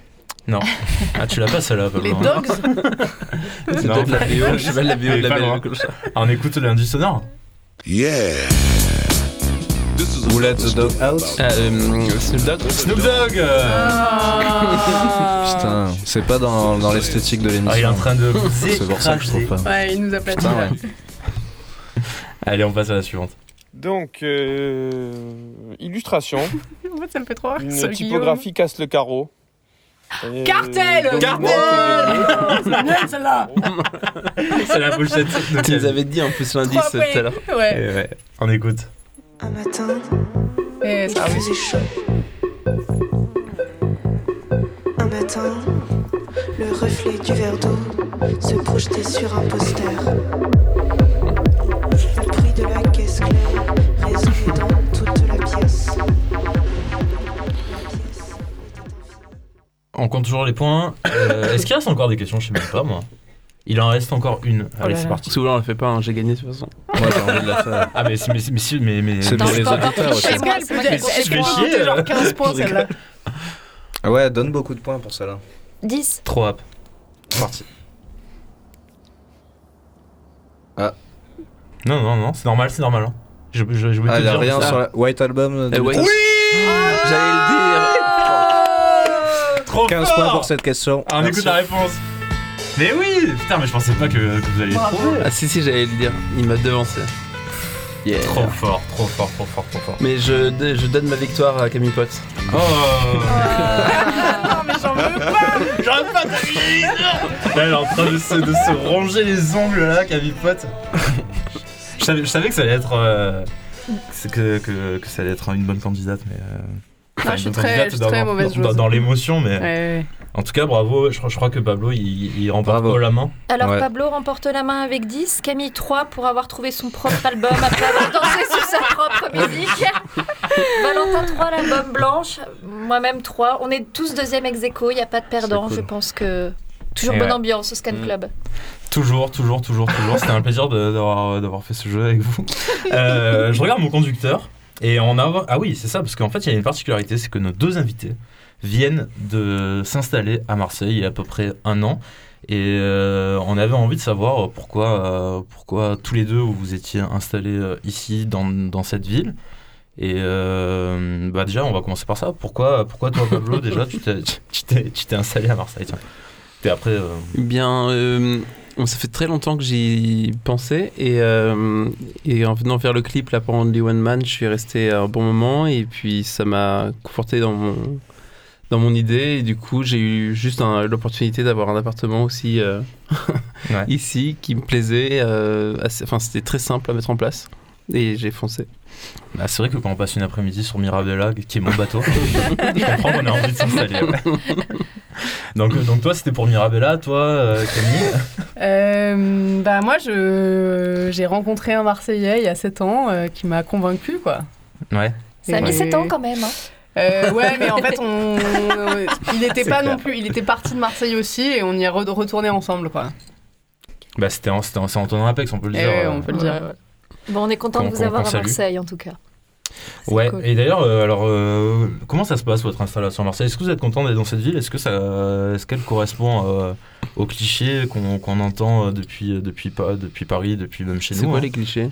Ah, tu l'as pas celle-là, Pablo. Les hein. dogs? C'est Non, peut-être la BO, je sais pas la BO de la belle et le clochard. Ah, on écoute l'indice sonore Yeah. Who let the dog out Ah, euh, Snoop Dogg Snoop Dogg euh, Ah. Putain, c'est pas dans, dans l'esthétique de l'émission. Ah, il est en train de C'est pour ça que je trouve pas. Ouais, il nous a. Putain, là. ouais. Allez, on passe à la suivante. Donc, euh, illustration. En fait, ça me fait trop rire. Une typographie casse le carreau. Et Cartel Cartel C'est bien celle-là C'est la pochette Tu nous avais dit en plus l'indice tout à l'heure. Ouais. Ouais, on écoute. Un matin, Et il ça arrive. faisait chaud. Un matin, le reflet du verre d'eau se projetait sur un poster. Le bruit de la caisse claire résonnait dans toute la pièce. La. On compte toujours les points. Euh, Est-ce qu'il reste encore des questions? Je sais même pas, moi. Il en reste encore une. Allez, là c'est parti. Souvent on le fait pas, hein, j'ai gagné de toute façon. Moi j'ai envie de la faire. Ah, mais si, mais, si- mais, si- mais, mais- C'est pour je les auditeurs aussi. c'est dire- je qu'elle vais chier, genre 15 points celle-là Ah ouais, donne beaucoup de points pour celle-là. 10. Trop hop. C'est parti. Ah. Non, non, non, c'est normal, c'est normal. hein. Je, je, je voulais Ah, te dire rien ça. sur la White Album de Eh ouais. Beatles J'allais le Trop 15 fort points pour cette question. Ah, on Merci. écoute la réponse. Mais oui Putain, mais je pensais pas que, que vous alliez Bravo. trouver. Ah si si j'allais le dire, il m'a devancé. Yeah. Trop fort, trop fort, trop fort, trop fort. Mais je, je donne ma victoire à Camille Pot. Oh Ah, mais j'en veux pas J'arrête pas ta vie Là, elle est en train de se, de se ronger les ongles là, Camille je, savais, je savais que ça allait être. euh, c'est que, que, que ça allait être une bonne candidate, mais. euh, enfin, Ah, je suis très- je suis dans- très dans- mauvaise dans, joueuse. dans l'émotion, mais. Ouais. En tout cas, bravo. Je, crois- je crois que Pablo, il, il remporte Bravo. la main. Alors Ouais. Pablo remporte la main avec 10, Camille 3 pour avoir trouvé son propre album après avoir dansé sur sa propre musique. Valentin 3 l'album blanche, moi-même 3. On est tous deuxième ex aequo, il n'y a pas de perdant. Cool. Je pense que toujours Et bonne ouais. ambiance au Scan Mm. Club. Toujours, toujours, toujours, toujours. C'était un plaisir d'avoir d'avoir fait ce jeu avec vous. Euh, je regarde mon conducteur et on a. Ah oui, c'est ça, parce qu'en fait, il y a une particularité c'est que nos deux invités viennent de s'installer à Marseille il y a à peu près un an. Et euh, on avait envie de savoir pourquoi, euh, pourquoi tous les deux vous étiez installés euh, ici, dans, dans cette ville. Et euh, bah déjà, on va commencer par ça. Pourquoi, pourquoi toi, Pablo, déjà, tu t'es- installé à Marseille tiens. Et après, Bien, ça fait très longtemps que j'y pensais et, euh, et en venant faire le clip là pour Only One Man, je suis resté un bon moment et puis ça m'a conforté dans mon dans mon idée et du coup j'ai eu juste un- l'opportunité d'avoir un appartement aussi euh, Ouais. ici qui me plaisait. euh, Enfin c'était très simple à mettre en place et j'ai foncé. Bah, c'est vrai que quand on passe une après-midi sur Mirabella, qui est mon bateau, je comprends qu'on a envie de s'installer. donc, donc toi, c'était pour Mirabella, toi, euh, Camille? Euh, bah moi, je j'ai rencontré un Marseillais il y a 7 ans euh, qui m'a convaincu quoi. Ouais. Ça a mis Et- 7 ans quand même. hein. Euh, ouais, mais en fait, on, il n'était C'est pas clair. non plus. Il était parti de Marseille aussi et on y est re- retourné ensemble quoi. Bah, c'était en, c'était en, Apex, on peut le Eh dire. ouais, euh. on peut le dire. Bon, on est content de vous avoir à salue. Marseille en tout cas. C'est Ouais, cool. et d'ailleurs, euh, alors, euh, comment ça se passe votre installation à Marseille? Est-ce que vous êtes content d'être dans cette ville? Est-ce que ça, est-ce qu'elle correspond euh, aux clichés qu'on, qu'on entend depuis, depuis, Pa- depuis Paris, depuis même chez C'est nous quoi hein? les clichés?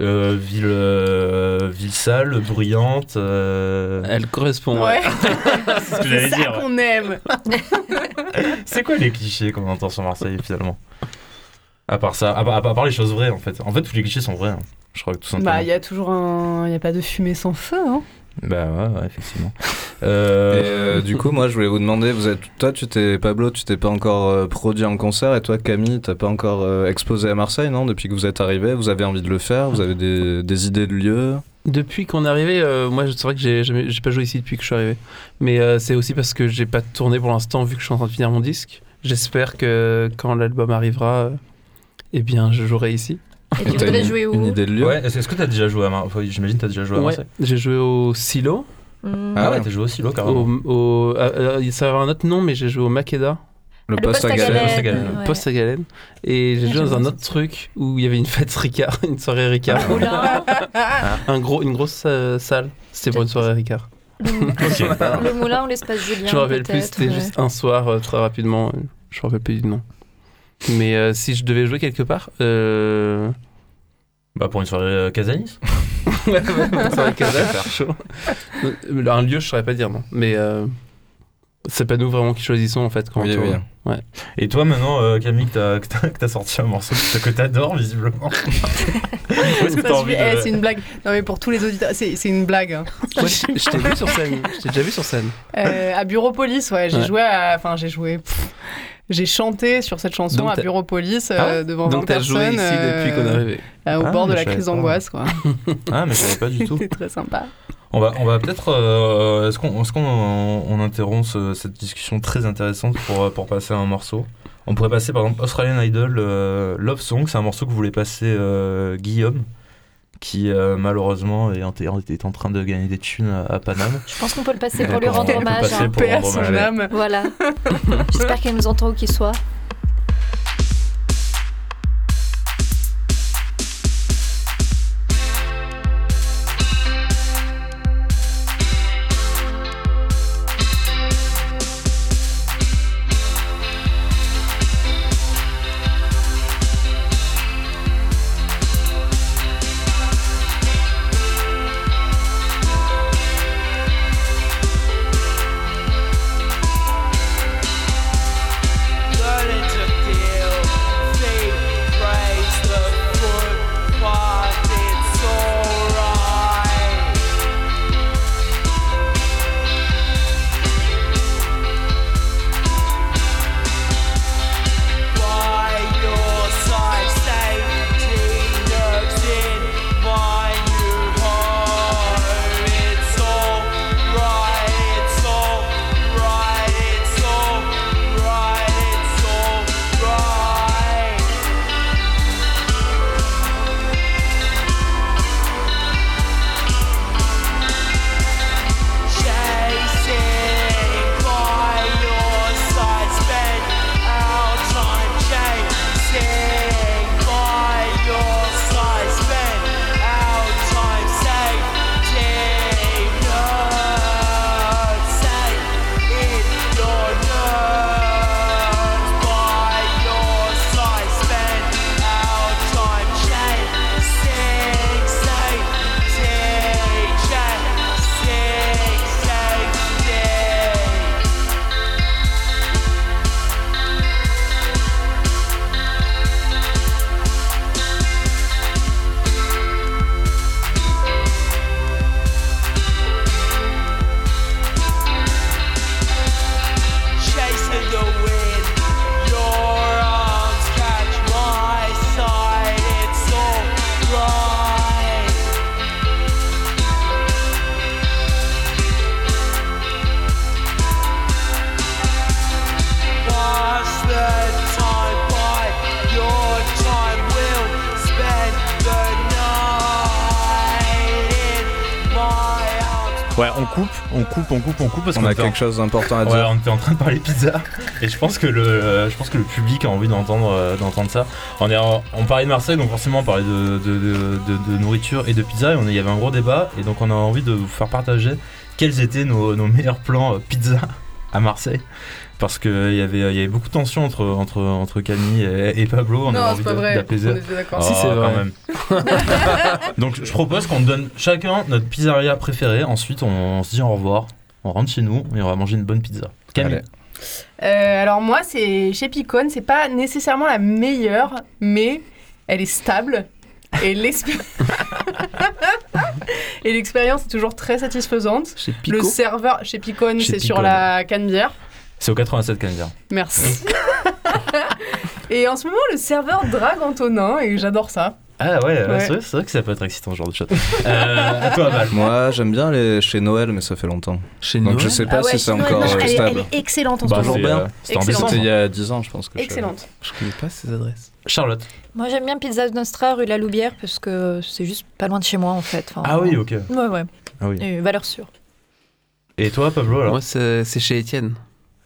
Euh, ville, euh, ville sale, bruyante. euh, Elle correspond. Ouais, C'est ce que j'allais c'est ça dire. qu'on aime. C'est quoi les clichés qu'on entend sur Marseille finalement? À part ça, à part, à part les choses vraies en fait. En fait, tous les clichés sont vrais. hein. Je crois que tout simplement. Bah, il y a toujours un. Il n'y a pas de fumée sans feu, hein. Bah ouais, ouais, effectivement. Et, Euh, euh, du coup, moi, je voulais vous demander, vous êtes, toi, tu t'es Pablo, tu t'es pas encore euh, produit en concert, et toi, Camille, t'as pas encore euh, exposé à Marseille, non Depuis que vous êtes arrivé, vous avez envie de le faire, vous avez des, des idées de lieux. Depuis qu'on est arrivé, euh, moi c'est vrai que j'ai jamais- j'ai pas joué ici depuis que je suis arrivé. Mais euh, c'est aussi parce que j'ai pas tourné pour l'instant vu que je suis en train de finir mon disque. J'espère que quand l'album arrivera, euh, eh bien je jouerai ici. Et tu voudrais jouer où une idée de lieu ouais, est-ce que t'as déjà joué à Marseille J'imagine que t'as déjà joué à Ouais, Marseille. j'ai joué au Silo Hmm. Ah Ah ouais, t'as joué au silo carrément. Au, au- ah, euh, ça avoir un autre nom, mais j'ai joué au Makeda, Le Le poste à poste galène. galène. ouais. poste à Galène. Et j'ai Ah, joué dans un autre truc où il y avait une fête Ricard, une soirée Ricard. Oula. Un gros, une grosse euh, salle. C'était pour une soirée Ricard. Le, le moulin ou l'espace Julien Je me rappelle plus, c'était ouais. juste un soir euh, très rapidement. euh, Je me rappelle plus du nom. Mais euh, si je devais jouer quelque part, euh... Bah pour une soirée euh, Casanis. ouais, ouais, une soirée Casa, chaud. Un lieu, je saurais pas dire non. Mais euh... c'est pas nous vraiment qui choisissons en fait quand Oui, on oui. tourne. Et toi maintenant, euh, Camille, que t'as- sorti un morceau que t'adores visiblement. Est-ce que t'as envie eh, de... c'est une blague. Non mais pour tous les auditeurs, c'est c'est une blague. hein. Moi, je je t'ai vu sur scène. Je t'ai déjà vu sur scène. Euh, à Bureaupolis, ouais, j'ai Ouais. joué à... Enfin, j'ai joué... pff, j'ai chanté sur cette chanson Donc à Bureaupolis euh, Ah ouais devant 20 Donc t'as personnes. joué ici euh, depuis qu'on est arrivé. euh, au Ah, bord de la crise d'angoisse, quoi. Ah mais je savais pas du tout. C'était très sympa. On va, on va peut-être. euh, est-ce qu'on, est-ce qu'on on interrompt ce- cette discussion très intéressante pour, euh, pour passer à un morceau? On pourrait passer par exemple Australian Idol euh, Love Song, c'est un morceau que voulait passer euh, Guillaume, qui euh, malheureusement est, en- est en train de gagner des thunes à, à Paname. Je pense qu'on peut le passer pour lui rendre hommage. hein. Paix à son âme. Voilà. J'espère qu'elle nous entend où qu'il soit. Ouais, on coupe, on coupe, on coupe, on coupe parce On qu'on a en- quelque chose d'important à Ouais, dire. on était en train de parler pizza et je pense que le, euh, je pense que le public a envie d'entendre, euh, d'entendre ça. On, est en- on parlait de Marseille, donc forcément on parlait de, de, de- de- de nourriture et de pizza et on, il y avait un gros débat et donc on a envie de vous faire partager quels étaient nos, nos meilleurs plans euh, pizza à Marseille. Parce qu'il y avait, il y avait beaucoup de tension entre, entre, entre Camille et, et Pablo. On avait Non, envie c'est pas de- vrai. On d'apaiser. Si, c'est Ah, vrai. quand même. Donc je propose qu'on donne chacun notre pizzeria préférée. Ensuite, on, se dit au revoir. On rentre chez nous et on va manger une bonne pizza. Camille. Allez. Euh, alors moi, c'est chez Picone, c'est pas nécessairement la meilleure, mais elle est stable. Et l'expé- Et l'expérience est toujours très satisfaisante. Chez Le Pico. serveur chez Picone, c'est sur la canne bière. C'est au 87 Canadien. Merci. et en ce moment, le serveur drague Antonin et j'adore ça. Ah ouais, Ouais. c'est vrai, que ça peut être excitant ce genre de choses. Euh, toi, Val. Moi, j'aime bien les chez Noël, mais ça fait longtemps. Chez Donc Noël. je sais pas si c'est encore euh, elle, stable. est excellente en Bah, ce moment. euh, c'était en Excellent. décembre. C'était il y a 10 ans, je pense que je- Excellente. Je connais pas ces adresses. Charlotte. Moi, j'aime bien Pizza Nostra, rue La Loubière, parce que c'est juste pas loin de chez moi, en fait. Enfin, Ah oui, ok. Ouais, ouais. Ah oui. Et valeur sûre. Et toi, Pablo, alors? Moi, c'est c'est chez Étienne.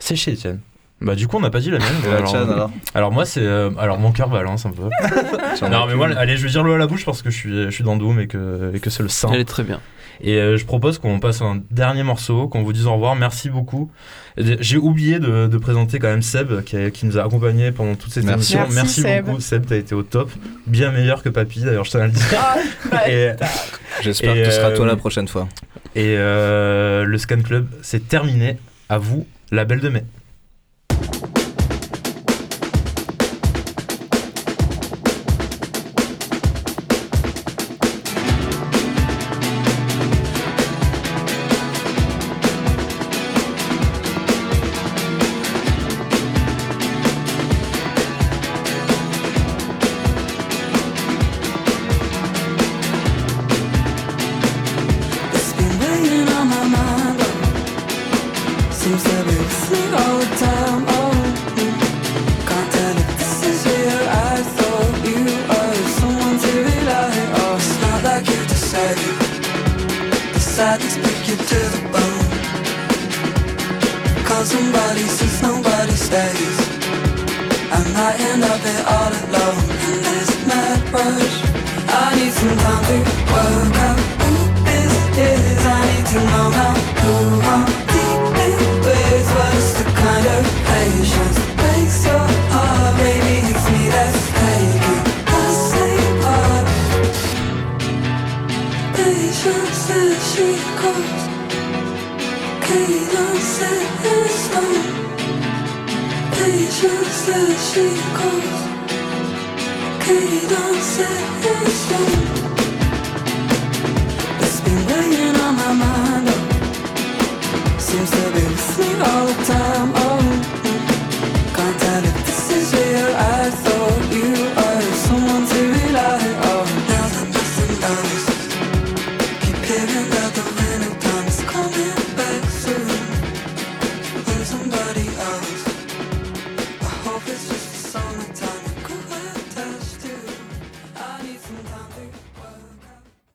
C'est chez Étienne. Bah du coup on n'a pas dit la mienne. Et la tienne, alors alors moi c'est euh, alors mon cœur balance un peu. non mais moi allez je vais dire l'eau à la bouche parce que je suis je suis dans Doom et que et que c'est le saint. Elle est très bien. Et euh, je propose qu'on passe un dernier morceau, qu'on vous dise au revoir. Merci beaucoup. J'ai oublié de, de présenter quand même Seb qui, a- qui nous a accompagnés pendant toute cette Merci. émission. Merci, Seb. beaucoup Seb, t'as été au top, bien meilleur que Papy d'ailleurs je tiens à le dire. Ah, et J'espère que tu seras euh, toi la prochaine fois. et euh, le Scan Club c'est terminé. À vous la belle de mai.